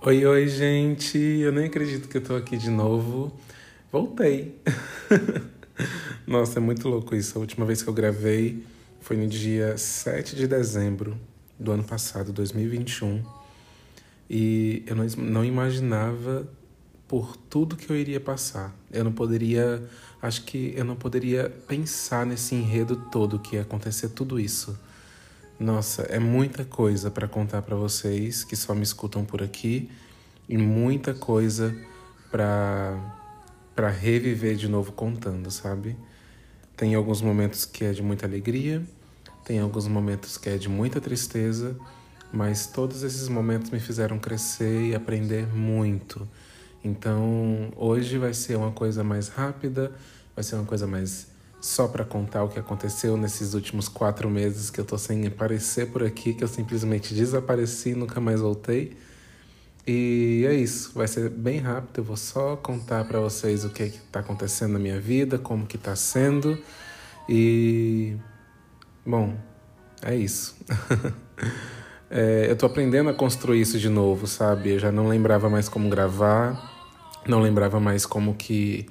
Oi, oi, gente! Eu nem acredito que eu tô aqui de novo. Voltei! Nossa, é muito louco isso. A última vez que eu gravei foi no dia 7 de dezembro do ano passado, 2021. E eu não, imaginava por tudo que eu iria passar. Eu não poderia, acho que eu não poderia pensar nesse enredo todo que ia acontecer tudo isso. Nossa, é muita coisa para contar para vocês que só me escutam por aqui e muita coisa para para reviver de novo contando, sabe? Tem alguns momentos que é de muita alegria, tem alguns momentos que é de muita tristeza, mas todos esses momentos me fizeram crescer e aprender muito. Então, hoje vai ser uma coisa mais rápida, vai ser uma coisa mais só para contar o que aconteceu nesses últimos quatro meses que eu tô sem aparecer por aqui, que eu simplesmente desapareci e nunca mais voltei. E é isso, vai ser bem rápido, eu vou só contar para vocês o que é que tá acontecendo na minha vida, como que tá sendo. E bom, é isso. é, eu tô aprendendo a construir isso de novo, sabe? Eu já não lembrava mais como gravar, não lembrava mais como que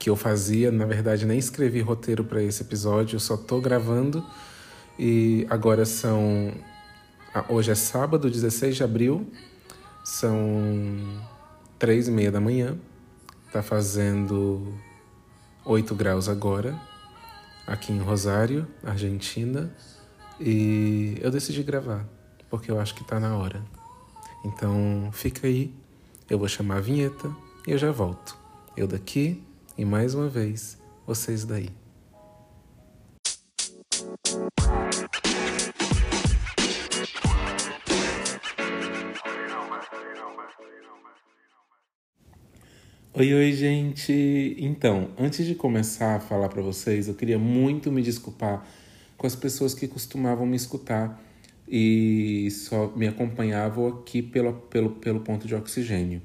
que eu fazia. Na verdade, nem escrevi roteiro para esse episódio, eu só tô gravando. E agora são. Hoje é sábado, 16 de abril, são três e meia da manhã. Tá fazendo 8 graus agora, aqui em Rosário, Argentina. E eu decidi gravar, porque eu acho que tá na hora. Então fica aí, eu vou chamar a vinheta e eu já volto. Eu daqui e mais uma vez, vocês daí. Oi, oi, gente! Então, antes de começar a falar para vocês, eu queria muito me desculpar com as pessoas que costumavam me escutar e só me acompanhavam aqui pelo, pelo, pelo ponto de oxigênio.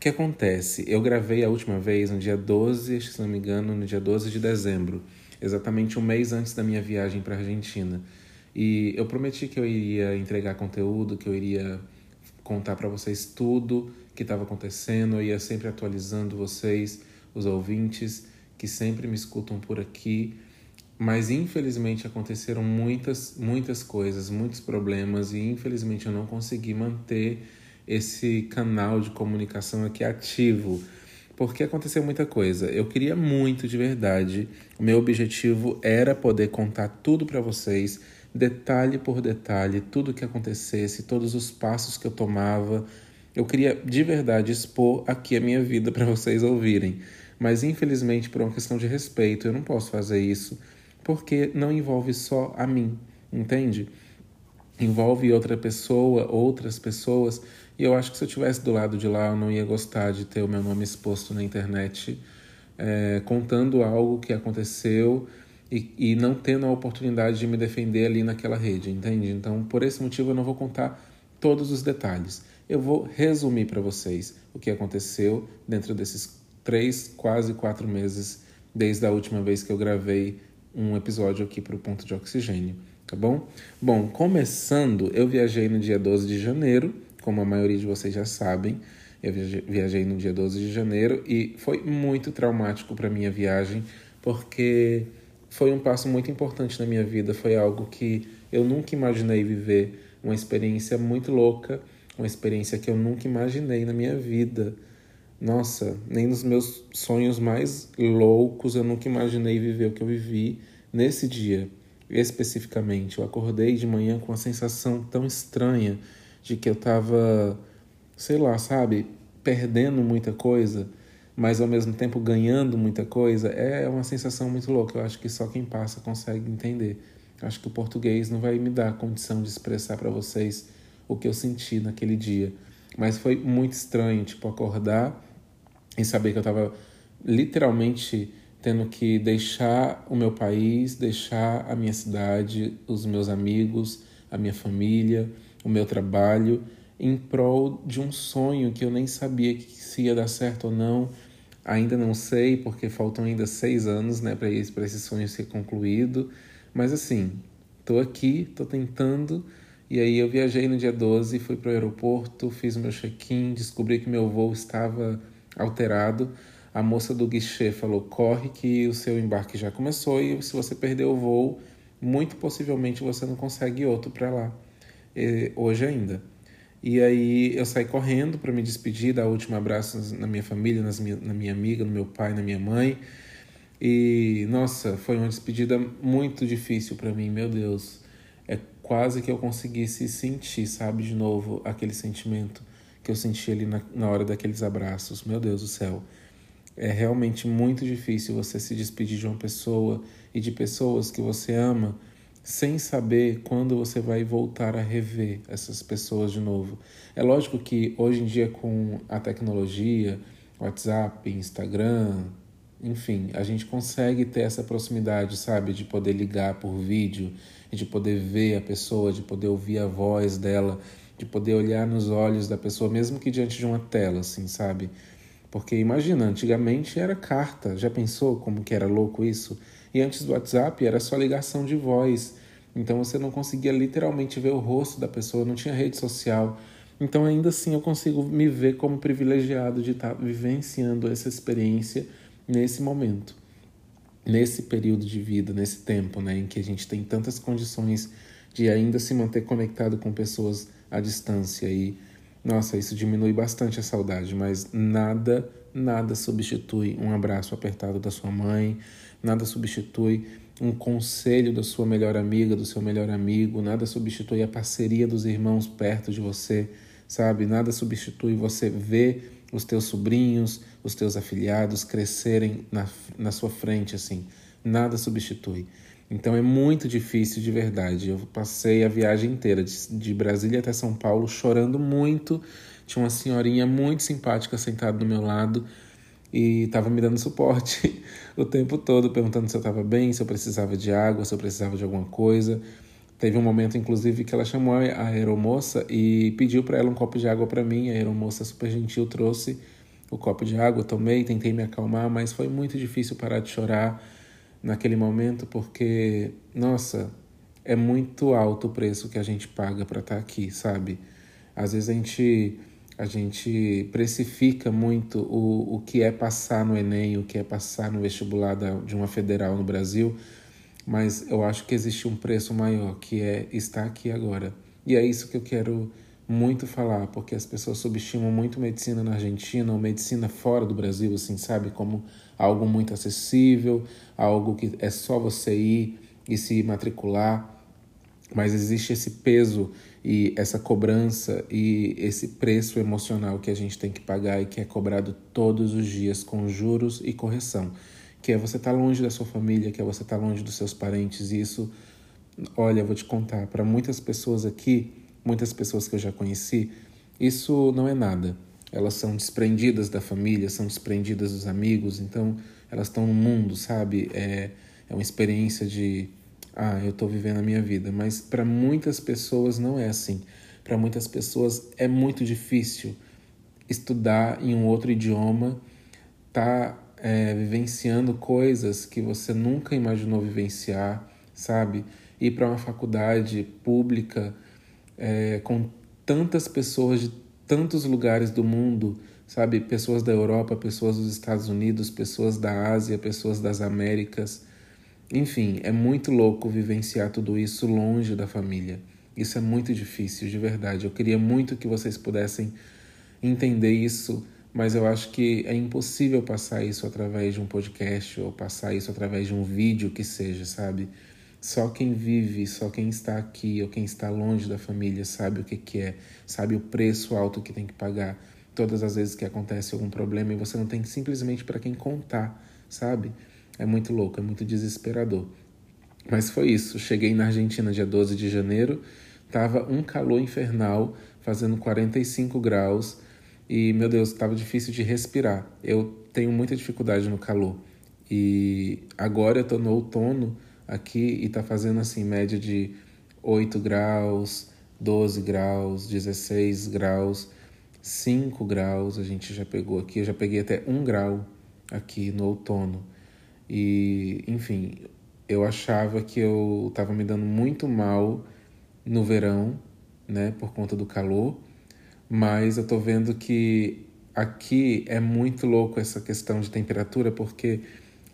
O que acontece? Eu gravei a última vez no dia 12, se não me engano, no dia 12 de dezembro, exatamente um mês antes da minha viagem para a Argentina. E eu prometi que eu iria entregar conteúdo, que eu iria contar para vocês tudo que estava acontecendo, eu ia sempre atualizando vocês, os ouvintes que sempre me escutam por aqui. Mas infelizmente aconteceram muitas, muitas coisas, muitos problemas e infelizmente eu não consegui manter esse canal de comunicação aqui ativo, porque aconteceu muita coisa. Eu queria muito de verdade. O meu objetivo era poder contar tudo para vocês, detalhe por detalhe, tudo que acontecesse, todos os passos que eu tomava. Eu queria de verdade expor aqui a minha vida para vocês ouvirem. Mas infelizmente, por uma questão de respeito, eu não posso fazer isso, porque não envolve só a mim, entende? Envolve outra pessoa, outras pessoas e eu acho que se eu tivesse do lado de lá, eu não ia gostar de ter o meu nome exposto na internet, é, contando algo que aconteceu e, e não tendo a oportunidade de me defender ali naquela rede, entende? Então, por esse motivo, eu não vou contar todos os detalhes. Eu vou resumir para vocês o que aconteceu dentro desses três, quase quatro meses, desde a última vez que eu gravei um episódio aqui para o Ponto de Oxigênio, tá bom? Bom, começando, eu viajei no dia 12 de janeiro como a maioria de vocês já sabem, eu viajei no dia 12 de janeiro e foi muito traumático para minha viagem, porque foi um passo muito importante na minha vida, foi algo que eu nunca imaginei viver, uma experiência muito louca, uma experiência que eu nunca imaginei na minha vida. Nossa, nem nos meus sonhos mais loucos eu nunca imaginei viver o que eu vivi nesse dia. Especificamente, eu acordei de manhã com uma sensação tão estranha de que eu tava, sei lá, sabe, perdendo muita coisa, mas ao mesmo tempo ganhando muita coisa, é uma sensação muito louca. Eu acho que só quem passa consegue entender. Eu acho que o português não vai me dar a condição de expressar para vocês o que eu senti naquele dia. Mas foi muito estranho, tipo, acordar e saber que eu tava literalmente tendo que deixar o meu país, deixar a minha cidade, os meus amigos, a minha família, o meu trabalho em prol de um sonho que eu nem sabia que se ia dar certo ou não. Ainda não sei, porque faltam ainda seis anos né, para esse, esse sonho ser concluído. Mas assim, estou aqui, estou tentando E aí eu viajei no dia 12, fui para o aeroporto, fiz meu check-in, descobri que meu voo estava alterado. A moça do guichê falou: corre que o seu embarque já começou e se você perder o voo, muito possivelmente você não consegue outro para lá, hoje ainda. E aí eu saí correndo para me despedir, dar o último abraço na minha família, nas minha, na minha amiga, no meu pai, na minha mãe. E nossa, foi uma despedida muito difícil para mim, meu Deus. É quase que eu conseguisse sentir, sabe, de novo aquele sentimento que eu senti ali na, na hora daqueles abraços. Meu Deus do céu. É realmente muito difícil você se despedir de uma pessoa e de pessoas que você ama sem saber quando você vai voltar a rever essas pessoas de novo. É lógico que hoje em dia com a tecnologia, WhatsApp, Instagram, enfim, a gente consegue ter essa proximidade, sabe, de poder ligar por vídeo, de poder ver a pessoa, de poder ouvir a voz dela, de poder olhar nos olhos da pessoa, mesmo que diante de uma tela, assim, sabe? Porque imagina, antigamente era carta, já pensou como que era louco isso? E antes do WhatsApp era só ligação de voz. Então você não conseguia literalmente ver o rosto da pessoa, não tinha rede social. Então ainda assim eu consigo me ver como privilegiado de estar vivenciando essa experiência nesse momento, nesse período de vida, nesse tempo, né, em que a gente tem tantas condições de ainda se manter conectado com pessoas à distância e nossa, isso diminui bastante a saudade, mas nada, nada substitui um abraço apertado da sua mãe, nada substitui um conselho da sua melhor amiga, do seu melhor amigo, nada substitui a parceria dos irmãos perto de você, sabe? Nada substitui você ver os teus sobrinhos, os teus afiliados crescerem na, na sua frente, assim. Nada substitui. Então é muito difícil de verdade. Eu passei a viagem inteira, de, de Brasília até São Paulo, chorando muito. Tinha uma senhorinha muito simpática sentada do meu lado e estava me dando suporte o tempo todo, perguntando se eu estava bem, se eu precisava de água, se eu precisava de alguma coisa. Teve um momento, inclusive, que ela chamou a aeromoça e pediu para ela um copo de água para mim. A aeromoça, super gentil, trouxe o copo de água, tomei, tentei me acalmar, mas foi muito difícil parar de chorar naquele momento porque, nossa, é muito alto o preço que a gente paga para estar tá aqui, sabe? Às vezes a gente a gente precifica muito o, o que é passar no Enem, o que é passar no vestibular da, de uma federal no Brasil, mas eu acho que existe um preço maior, que é estar aqui agora. E é isso que eu quero muito falar, porque as pessoas subestimam muito medicina na Argentina ou medicina fora do Brasil, assim, sabe? Como algo muito acessível, algo que é só você ir e se matricular. Mas existe esse peso e essa cobrança e esse preço emocional que a gente tem que pagar e que é cobrado todos os dias com juros e correção, que é você estar tá longe da sua família, que é você estar tá longe dos seus parentes. E isso, olha, vou te contar, para muitas pessoas aqui, muitas pessoas que eu já conheci, isso não é nada. Elas são desprendidas da família, são desprendidas dos amigos, então elas estão no mundo, sabe? É, é uma experiência de ah, eu estou vivendo a minha vida. Mas para muitas pessoas não é assim. Para muitas pessoas é muito difícil estudar em um outro idioma, tá é, vivenciando coisas que você nunca imaginou vivenciar, sabe? Ir para uma faculdade pública é, com tantas pessoas de tantos lugares do mundo, sabe? Pessoas da Europa, pessoas dos Estados Unidos, pessoas da Ásia, pessoas das Américas enfim, é muito louco vivenciar tudo isso longe da família. Isso é muito difícil, de verdade. Eu queria muito que vocês pudessem entender isso, mas eu acho que é impossível passar isso através de um podcast ou passar isso através de um vídeo que seja, sabe? Só quem vive, só quem está aqui ou quem está longe da família sabe o que, que é, sabe o preço alto que tem que pagar todas as vezes que acontece algum problema e você não tem simplesmente para quem contar, sabe? É muito louco, é muito desesperador. Mas foi isso. Cheguei na Argentina dia 12 de janeiro, tava um calor infernal, fazendo 45 graus, e meu Deus, estava difícil de respirar. Eu tenho muita dificuldade no calor. E agora eu tô no outono aqui e tá fazendo assim média de 8 graus, 12 graus, 16 graus, 5 graus a gente já pegou aqui. Eu já peguei até 1 grau aqui no outono. E, enfim, eu achava que eu estava me dando muito mal no verão né, por conta do calor, mas eu tô vendo que aqui é muito louco essa questão de temperatura, porque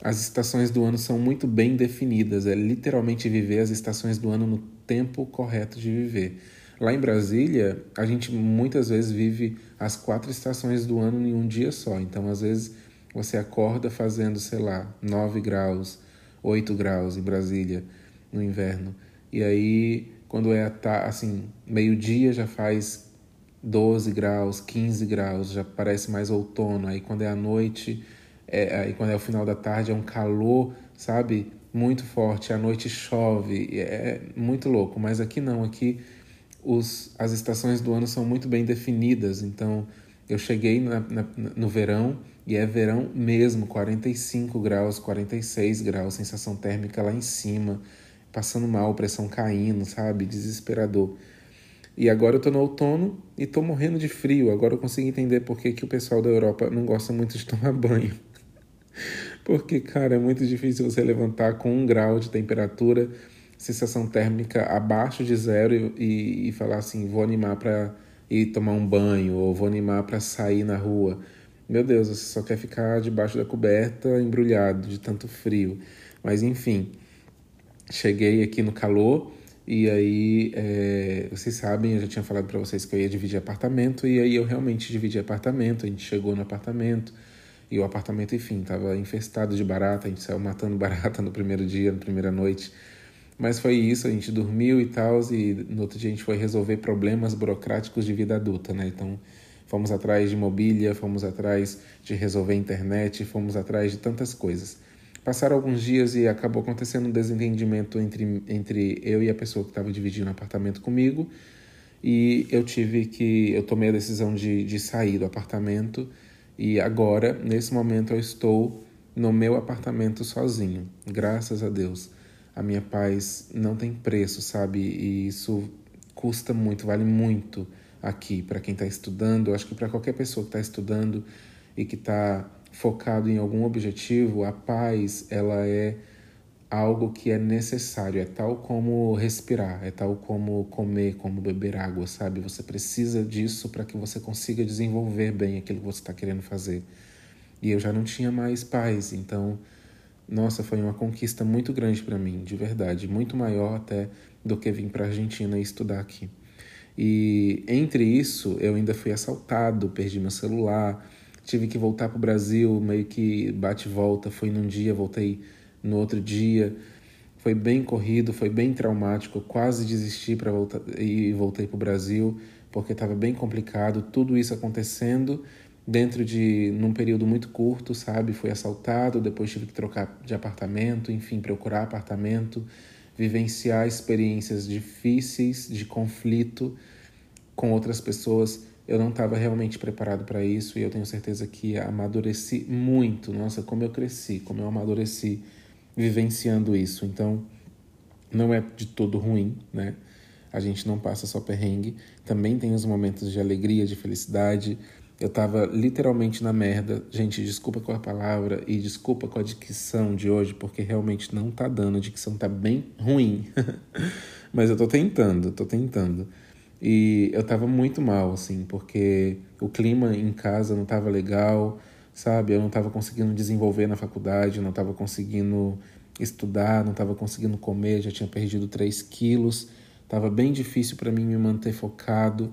as estações do ano são muito bem definidas, é literalmente viver as estações do ano no tempo correto de viver. Lá em Brasília, a gente muitas vezes vive as quatro estações do ano em um dia só. Então, às vezes, você acorda fazendo, sei lá, 9 graus, 8 graus em Brasília no inverno. E aí, quando é assim, meio-dia já faz 12 graus, 15 graus, já parece mais outono. Aí quando é a noite, é, aí quando é o final da tarde é um calor, sabe? Muito forte. À noite chove, é muito louco. Mas aqui não, aqui os, as estações do ano são muito bem definidas. Então, eu cheguei na, na, no verão e é verão mesmo, 45 graus, 46 graus, sensação térmica lá em cima, passando mal, pressão caindo, sabe? Desesperador. E agora eu tô no outono e tô morrendo de frio. Agora eu consigo entender por que, que o pessoal da Europa não gosta muito de tomar banho. Porque, cara, é muito difícil você levantar com um grau de temperatura sensação térmica abaixo de zero e, e, falar assim, vou animar para ir tomar um banho ou vou animar para sair na rua. Meu Deus, você só quer ficar debaixo da coberta, embrulhado de tanto frio. Mas enfim, cheguei aqui no calor e aí é, vocês sabem, eu já tinha falado para vocês que eu ia dividir apartamento e aí eu realmente dividi apartamento. A gente chegou no apartamento e o apartamento, enfim, estava infestado de barata. A gente saiu matando barata no primeiro dia, na primeira noite. Mas foi isso, a gente dormiu e tal, e no outro dia a gente foi resolver problemas burocráticos de vida adulta, né? Então, fomos atrás de mobília, fomos atrás de resolver internet, fomos atrás de tantas coisas. Passaram alguns dias e acabou acontecendo um desentendimento entre, entre eu e a pessoa que estava dividindo o apartamento comigo, e eu tive que. Eu tomei a decisão de, de sair do apartamento, e agora, nesse momento, eu estou no meu apartamento sozinho, graças a Deus a minha paz não tem preço, sabe? E isso custa muito, vale muito aqui para quem está estudando. Acho que para qualquer pessoa que está estudando e que está focado em algum objetivo, a paz ela é algo que é necessário, é tal como respirar, é tal como comer, como beber água, sabe? Você precisa disso para que você consiga desenvolver bem aquilo que você está querendo fazer. E eu já não tinha mais paz, então nossa, foi uma conquista muito grande para mim, de verdade, muito maior até do que vir para a Argentina e estudar aqui. E entre isso, eu ainda fui assaltado, perdi meu celular, tive que voltar para o Brasil, meio que bate volta, fui num dia, voltei no outro dia. Foi bem corrido, foi bem traumático, eu quase desisti para voltar e voltei para o Brasil, porque estava bem complicado, tudo isso acontecendo dentro de num período muito curto, sabe? Fui assaltado, depois tive que trocar de apartamento, enfim, procurar apartamento, vivenciar experiências difíceis de conflito com outras pessoas. Eu não estava realmente preparado para isso e eu tenho certeza que amadureci muito. Nossa, como eu cresci, como eu amadureci vivenciando isso. Então, não é de todo ruim, né? A gente não passa só perrengue, também tem os momentos de alegria, de felicidade, eu tava literalmente na merda. Gente, desculpa com a palavra e desculpa com a dicção de hoje, porque realmente não tá dando. A dicção tá bem ruim. Mas eu tô tentando, tô tentando. E eu tava muito mal, assim, porque o clima em casa não tava legal, sabe? Eu não tava conseguindo desenvolver na faculdade, não tava conseguindo estudar, não tava conseguindo comer, já tinha perdido 3 quilos. Tava bem difícil para mim me manter focado.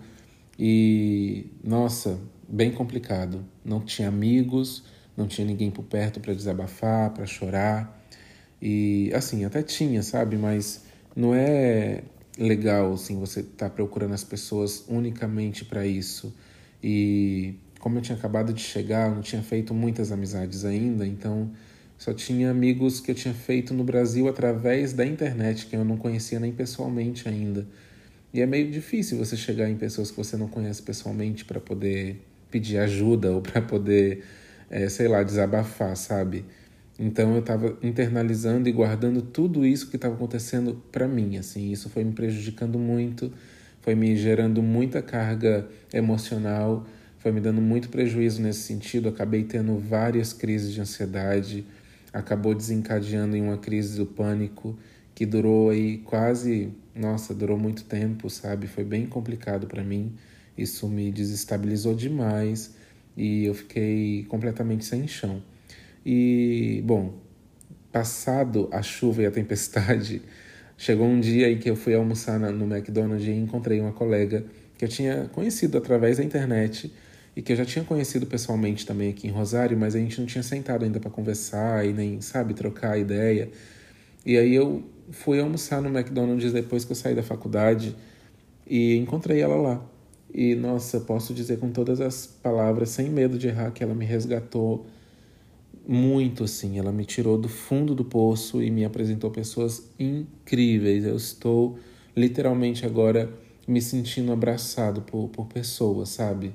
E, nossa, bem complicado. Não tinha amigos, não tinha ninguém por perto para desabafar, para chorar. E assim, até tinha, sabe? Mas não é legal assim você estar tá procurando as pessoas unicamente para isso. E como eu tinha acabado de chegar, eu não tinha feito muitas amizades ainda, então só tinha amigos que eu tinha feito no Brasil através da internet, que eu não conhecia nem pessoalmente ainda. E é meio difícil você chegar em pessoas que você não conhece pessoalmente para poder pedir ajuda ou para poder, é, sei lá, desabafar, sabe? Então eu estava internalizando e guardando tudo isso que estava acontecendo para mim, assim, isso foi me prejudicando muito, foi me gerando muita carga emocional, foi me dando muito prejuízo nesse sentido, acabei tendo várias crises de ansiedade, acabou desencadeando em uma crise do pânico que durou aí quase, nossa, durou muito tempo, sabe? Foi bem complicado para mim. Isso me desestabilizou demais e eu fiquei completamente sem chão. E, bom, passado a chuva e a tempestade, chegou um dia em que eu fui almoçar no McDonald's e encontrei uma colega que eu tinha conhecido através da internet e que eu já tinha conhecido pessoalmente também aqui em Rosário, mas a gente não tinha sentado ainda para conversar e nem, sabe, trocar ideia. E aí eu fui almoçar no McDonald's depois que eu saí da faculdade e encontrei ela lá. E nossa, posso dizer com todas as palavras, sem medo de errar, que ela me resgatou muito assim. Ela me tirou do fundo do poço e me apresentou pessoas incríveis. Eu estou literalmente agora me sentindo abraçado por, por pessoas, sabe?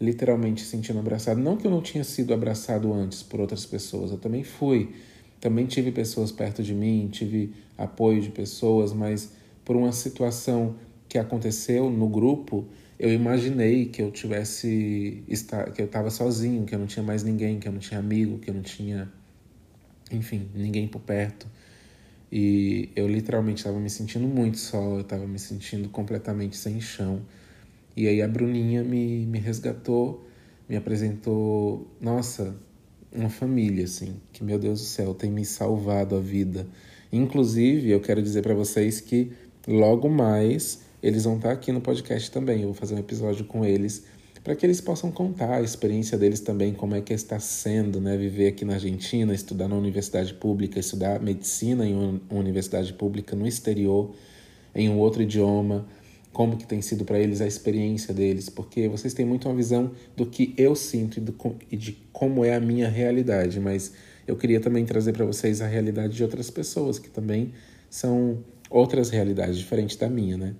Literalmente sentindo abraçado. Não que eu não tinha sido abraçado antes por outras pessoas, eu também fui. Também tive pessoas perto de mim, tive apoio de pessoas, mas por uma situação que aconteceu no grupo, eu imaginei que eu tivesse que eu estava sozinho, que eu não tinha mais ninguém, que eu não tinha amigo, que eu não tinha, enfim, ninguém por perto. E eu literalmente estava me sentindo muito só, eu estava me sentindo completamente sem chão. E aí a Bruninha me, me resgatou, me apresentou, nossa, uma família, assim, que meu Deus do céu, tem me salvado a vida. Inclusive, eu quero dizer para vocês que logo mais eles vão estar aqui no podcast também. Eu vou fazer um episódio com eles para que eles possam contar a experiência deles também, como é que está sendo, né, viver aqui na Argentina, estudar na universidade pública, estudar medicina em uma universidade pública no exterior, em um outro idioma, como que tem sido para eles a experiência deles, porque vocês têm muito uma visão do que eu sinto e, do, e de como é a minha realidade, mas eu queria também trazer para vocês a realidade de outras pessoas que também são outras realidades diferentes da minha, né?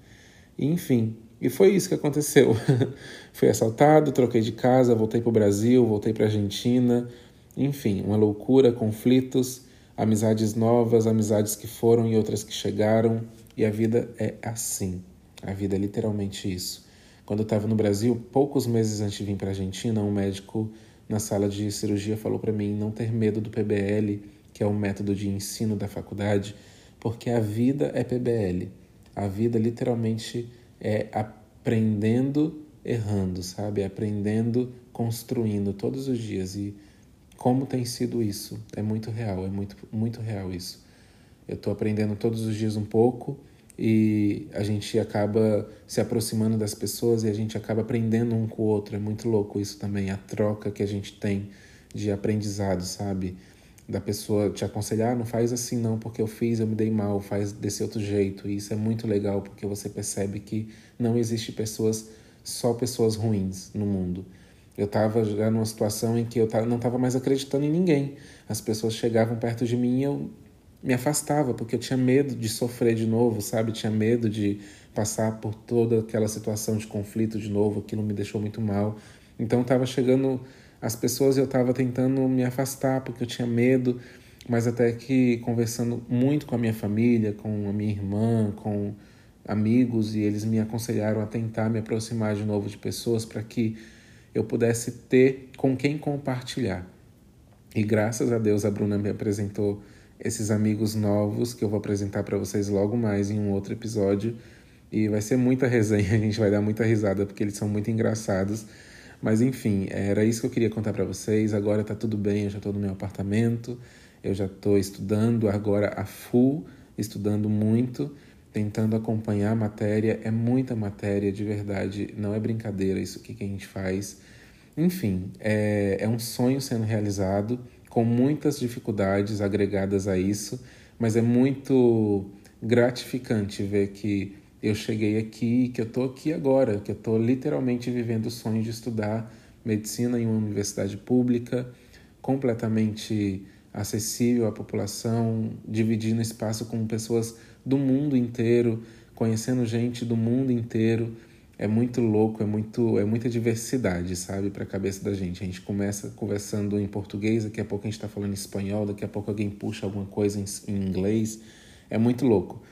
enfim, e foi isso que aconteceu. Fui assaltado, troquei de casa, voltei para o Brasil, voltei para a Argentina. Enfim, uma loucura, conflitos, amizades novas, amizades que foram e outras que chegaram. E a vida é assim. A vida é literalmente isso. Quando eu estava no Brasil, poucos meses antes de vir para a Argentina, um médico na sala de cirurgia falou para mim não ter medo do PBL, que é o método de ensino da faculdade, porque a vida é PBL. A vida literalmente é aprendendo errando, sabe? Aprendendo, construindo todos os dias. E como tem sido isso? É muito real, é muito, muito real isso. Eu estou aprendendo todos os dias um pouco e a gente acaba se aproximando das pessoas e a gente acaba aprendendo um com o outro. É muito louco isso também, a troca que a gente tem de aprendizado, sabe? da pessoa te aconselhar, ah, não faz assim não, porque eu fiz, eu me dei mal, faz desse outro jeito. E isso é muito legal porque você percebe que não existe pessoas, só pessoas ruins no mundo. Eu estava já numa situação em que eu não estava mais acreditando em ninguém. As pessoas chegavam perto de mim e eu me afastava, porque eu tinha medo de sofrer de novo, sabe? Tinha medo de passar por toda aquela situação de conflito de novo, aquilo me deixou muito mal. Então estava chegando as pessoas eu estava tentando me afastar porque eu tinha medo, mas até que conversando muito com a minha família, com a minha irmã, com amigos, e eles me aconselharam a tentar me aproximar de novo de pessoas para que eu pudesse ter com quem compartilhar. E graças a Deus a Bruna me apresentou esses amigos novos que eu vou apresentar para vocês logo mais em um outro episódio. E vai ser muita resenha, a gente vai dar muita risada porque eles são muito engraçados. Mas enfim, era isso que eu queria contar para vocês. Agora tá tudo bem, eu já estou no meu apartamento, eu já estou estudando agora a full, estudando muito, tentando acompanhar a matéria. É muita matéria, de verdade, não é brincadeira isso que a gente faz. Enfim, é, é um sonho sendo realizado, com muitas dificuldades agregadas a isso, mas é muito gratificante ver que eu cheguei aqui, que eu estou aqui agora, que eu estou literalmente vivendo o sonho de estudar medicina em uma universidade pública, completamente acessível à população, dividindo espaço com pessoas do mundo inteiro, conhecendo gente do mundo inteiro. É muito louco, é muito é muita diversidade, sabe, para a cabeça da gente. A gente começa conversando em português, daqui a pouco a gente está falando em espanhol, daqui a pouco alguém puxa alguma coisa em, em inglês. É muito louco.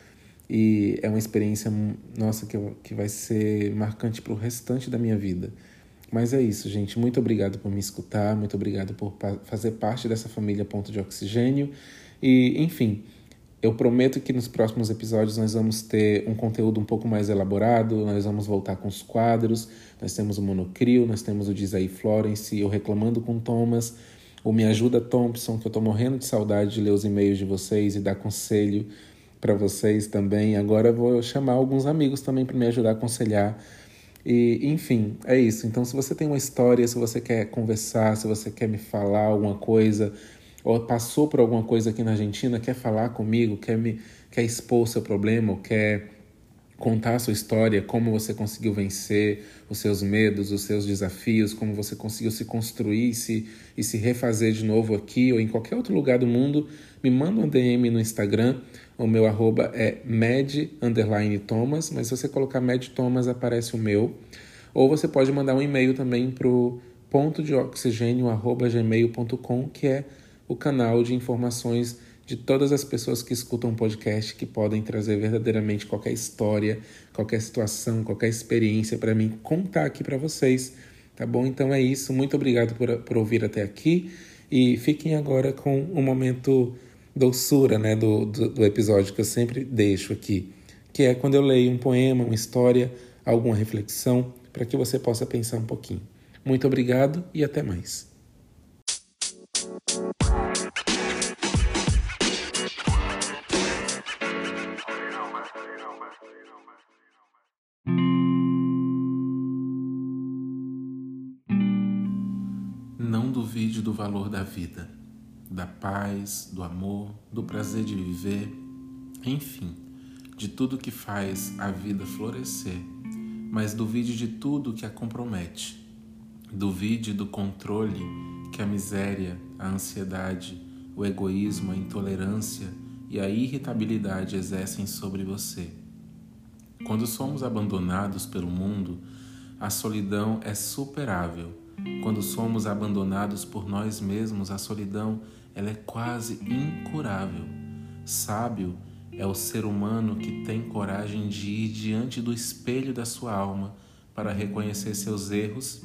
E é uma experiência, nossa, que, que vai ser marcante para o restante da minha vida. Mas é isso, gente. Muito obrigado por me escutar, muito obrigado por fazer parte dessa família Ponto de Oxigênio. E, enfim, eu prometo que nos próximos episódios nós vamos ter um conteúdo um pouco mais elaborado, nós vamos voltar com os quadros, nós temos o Monocrio, nós temos o Diz aí Florence, eu reclamando com Thomas, o Me Ajuda Thompson, que eu tô morrendo de saudade de ler os e-mails de vocês e dar conselho para vocês também. Agora eu vou chamar alguns amigos também para me ajudar a aconselhar. E, enfim, é isso. Então, se você tem uma história, se você quer conversar, se você quer me falar alguma coisa, ou passou por alguma coisa aqui na Argentina, quer falar comigo, quer me quer expor seu problema, quer contar a sua história, como você conseguiu vencer os seus medos, os seus desafios, como você conseguiu se construir se, e se refazer de novo aqui ou em qualquer outro lugar do mundo, me manda um DM no Instagram. O meu arroba é med_thomas, mas se você colocar med thomas aparece o meu. Ou você pode mandar um e-mail também para o ponto de oxigênio gmail.com, que é o canal de informações de todas as pessoas que escutam o podcast que podem trazer verdadeiramente qualquer história, qualquer situação, qualquer experiência para mim contar aqui para vocês. Tá bom? Então é isso. Muito obrigado por, por ouvir até aqui e fiquem agora com o um momento doçura né, do, do, do episódio que eu sempre deixo aqui, que é quando eu leio um poema, uma história, alguma reflexão, para que você possa pensar um pouquinho. Muito obrigado e até mais. Paz, do amor, do prazer de viver, enfim, de tudo que faz a vida florescer, mas duvide de tudo que a compromete. Duvide do controle que a miséria, a ansiedade, o egoísmo, a intolerância e a irritabilidade exercem sobre você. Quando somos abandonados pelo mundo, a solidão é superável. Quando somos abandonados por nós mesmos, a solidão ela é quase incurável. Sábio é o ser humano que tem coragem de ir diante do espelho da sua alma para reconhecer seus erros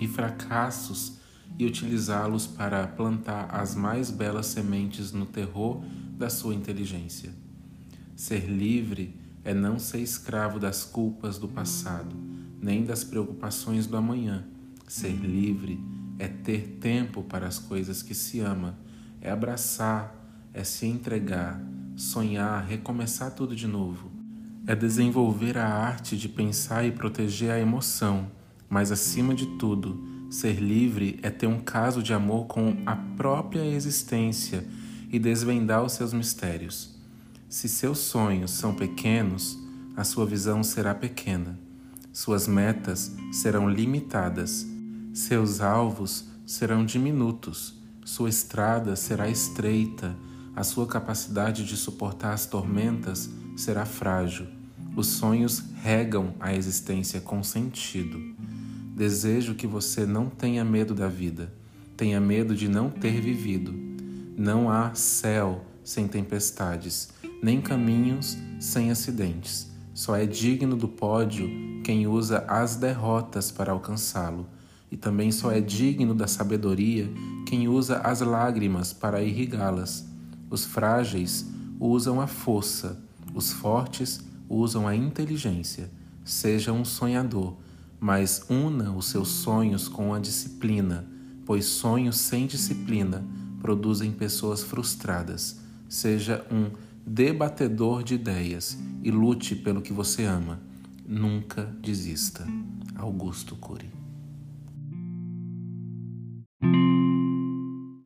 e fracassos e utilizá-los para plantar as mais belas sementes no terror da sua inteligência. Ser livre é não ser escravo das culpas do passado, nem das preocupações do amanhã. Ser livre é ter tempo para as coisas que se ama, é abraçar, é se entregar, sonhar, recomeçar tudo de novo. É desenvolver a arte de pensar e proteger a emoção, mas acima de tudo, ser livre é ter um caso de amor com a própria existência e desvendar os seus mistérios. Se seus sonhos são pequenos, a sua visão será pequena. Suas metas serão limitadas. Seus alvos serão diminutos. Sua estrada será estreita. A sua capacidade de suportar as tormentas será frágil. Os sonhos regam a existência com sentido. Desejo que você não tenha medo da vida, tenha medo de não ter vivido. Não há céu sem tempestades nem caminhos sem acidentes. Só é digno do pódio quem usa as derrotas para alcançá-lo, e também só é digno da sabedoria quem usa as lágrimas para irrigá-las. Os frágeis usam a força, os fortes usam a inteligência. Seja um sonhador, mas una os seus sonhos com a disciplina, pois sonhos sem disciplina produzem pessoas frustradas. Seja um debatedor de ideias e lute pelo que você ama. Nunca desista. Augusto Cury